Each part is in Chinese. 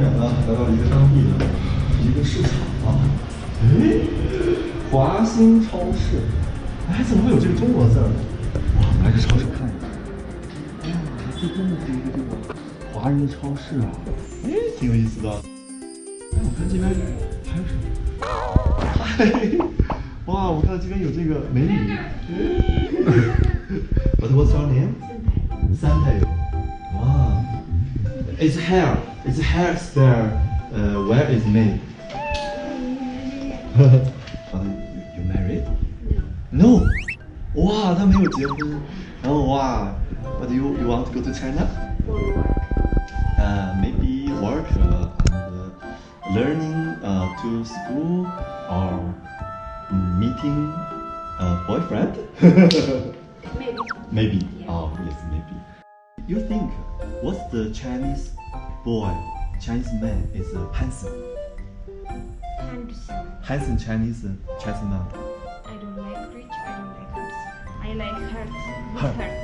天然呢来到了一个当地的一个市场啊，哎，华兴超市，哎，怎么会有这个中国字儿呢？哇，我们来这超市看一看。哎呀，这真的是一个这个华人的超市啊，哎，挺有意思的。哎，我看这边还有什么？嗨，哇，我看到这边有这个美女。What was your name? 三太友。哇 ，It's hair. It's hairstyle. 呃，Where is me? Uh, you married? No. 哇，他没有结婚。然后哇，But you you want to go to China? Uh, maybe work uh, and uh, learning uh, to school or meeting a boyfriend? Maybe. maybe. Oh, yes, maybe. You think what's the Chinese boy, Chinese man is uh, handsome? Handsome. Handsome Chinese uh, Chinese man. I don't like rich. I don't like handsome. I like hurt. Hurt. Hurt.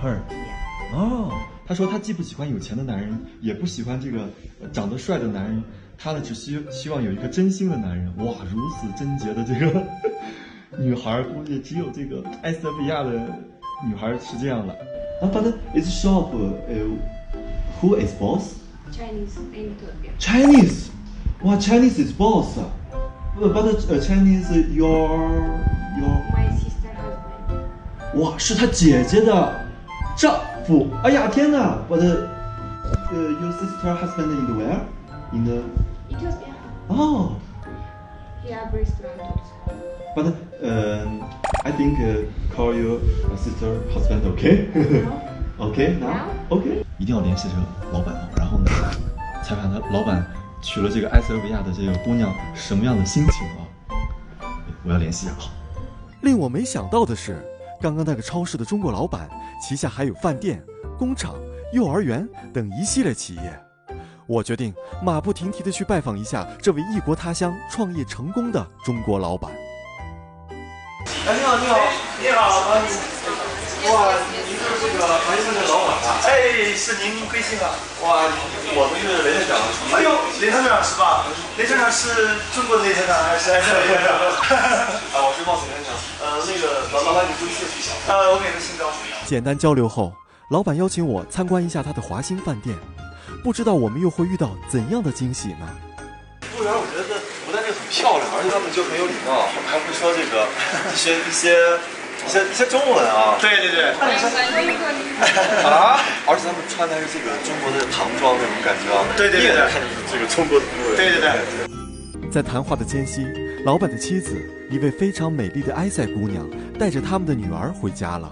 Her. Yeah. 哦，他说他既不喜欢有钱的男人，也不喜欢这个呃长得帅的男人，他呢只希希望有一个真心的男人。哇，如此贞洁的这个女孩，估计只有这个埃塞俄比亚的女孩是这样了。啊，But it's shop. 呃，Who is boss? Chinese in Ethiopia. Chinese. 哇，Chinese is boss. But but 呃 Chinese your your. My sister husband. 哇，是他姐姐的丈夫。哎呀，天哪！我的，呃、y o u r sister husband in the where? In the Ethiopia. 哦、 He have restaurant also. But 呃、I think、call your sister husband okay? okay now? Okay. 一定要联系这个老板啊，然后呢，采访他老板娶了这个埃塞俄比亚的这个姑娘什么样的心情啊？我要联系一下啊。令我没想到的是，刚刚那个超市的中国老板旗下还有饭店、工厂、幼儿园等一系列企业。我决定马不停蹄地去拜访一下这位异国他乡创业成功的中国老板。哎，你好，你好，你好，啊，你，哇，您是这个华兴饭店老板啊？哎，是您贵姓啊？哇，我们是雷店长。哎呦，雷团长是吧？雷团长是中国的雷团长还是埃塞俄比亚的？啊，我是冒险团长。呃，那个老老板，你注意谢谢一下。呃，我给他姓高。简单交流后，老板邀请我参观一下他的华兴饭店，不知道我们又会遇到怎样的惊喜呢？服务员，我觉得漂亮，而且他们就很有礼貌，还会说这个一些一些一些一些中文啊。对对对，啊！而且他们穿的还是这个中国的唐装那种感觉啊。对对对一眼看就是这个中国的风味。对对对。在谈话的间隙，老板的妻子，一位非常美丽的埃塞姑娘，带着他们的女儿回家了。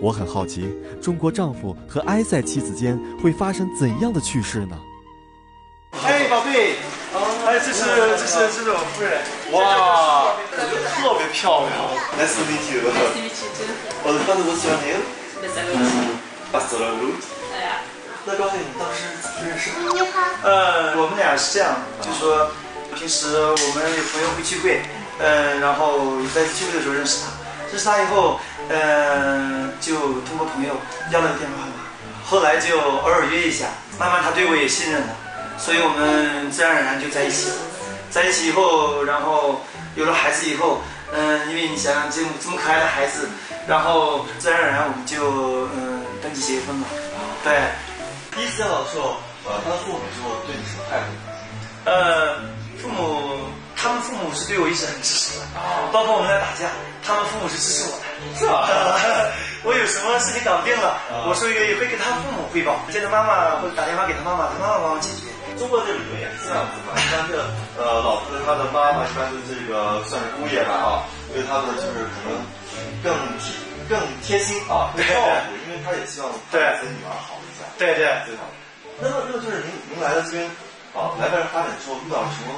我很好奇，中国丈夫和埃塞妻子间会发生怎样的趣事呢？嘿，宝贝，哎，这是这是这是我夫人。哇，我觉得特别漂亮。Nice to meet you. What was your name? Bastila Root. 那高兴，你当时怎么认识的？呃，我们俩是这样，就是说，平时我们有朋友会聚会，嗯、然后在聚会的时候认识他，认识他以后，嗯、就通过朋友要了个电话号码，后来就偶尔约一下，慢慢他对我也信任了，所以我们自然而然就在一起了。在一起以后，然后有了孩子以后，嗯、因为你想想这么这么可爱的孩子，然后自然而然我们就嗯、登记结婚了。对。第一次见到的时候，呃，他的父母是我对你什么态度？呃，父母，他们父母是对我一直很支持的，包括我们在打架，他们父母是支持我的，是吧？我有什么事情搞不定了，我说也会跟他父母汇报，见到妈妈或者打电话给他妈妈，他妈妈帮我解决。中国这个理论也是这样子嘛，一般是呃，老婆他的妈妈一般是这个算是姑爷吧啊，对他的就是可能更体更贴心啊，更照顾，因为他也希望他自己女儿好一下。对对，对吧？那么，那么就是您您来到这边啊，来这边发展之后遇到什么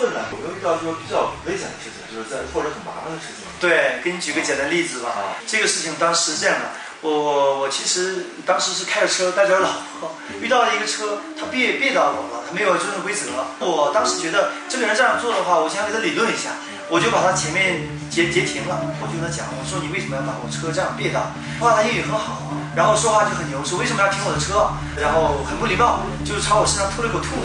困难？有没有遇到说比较危险的事情，就是在或者很麻烦的事情？对，给你举个简单例子吧。这个事情当时是这样的，我我我其实当时是开着车带着老婆，遇到了一个车，他别别到我了，他没有遵守规则。我当时觉得这个人这样做的话，我想给他理论一下，我就把他前面截截停了，我就跟他讲，我说你为什么要把我车这样别到？哇，他英语很好，然后说话就很牛，说为什么要停我的车？然后很不礼貌，就朝我身上吐了口吐。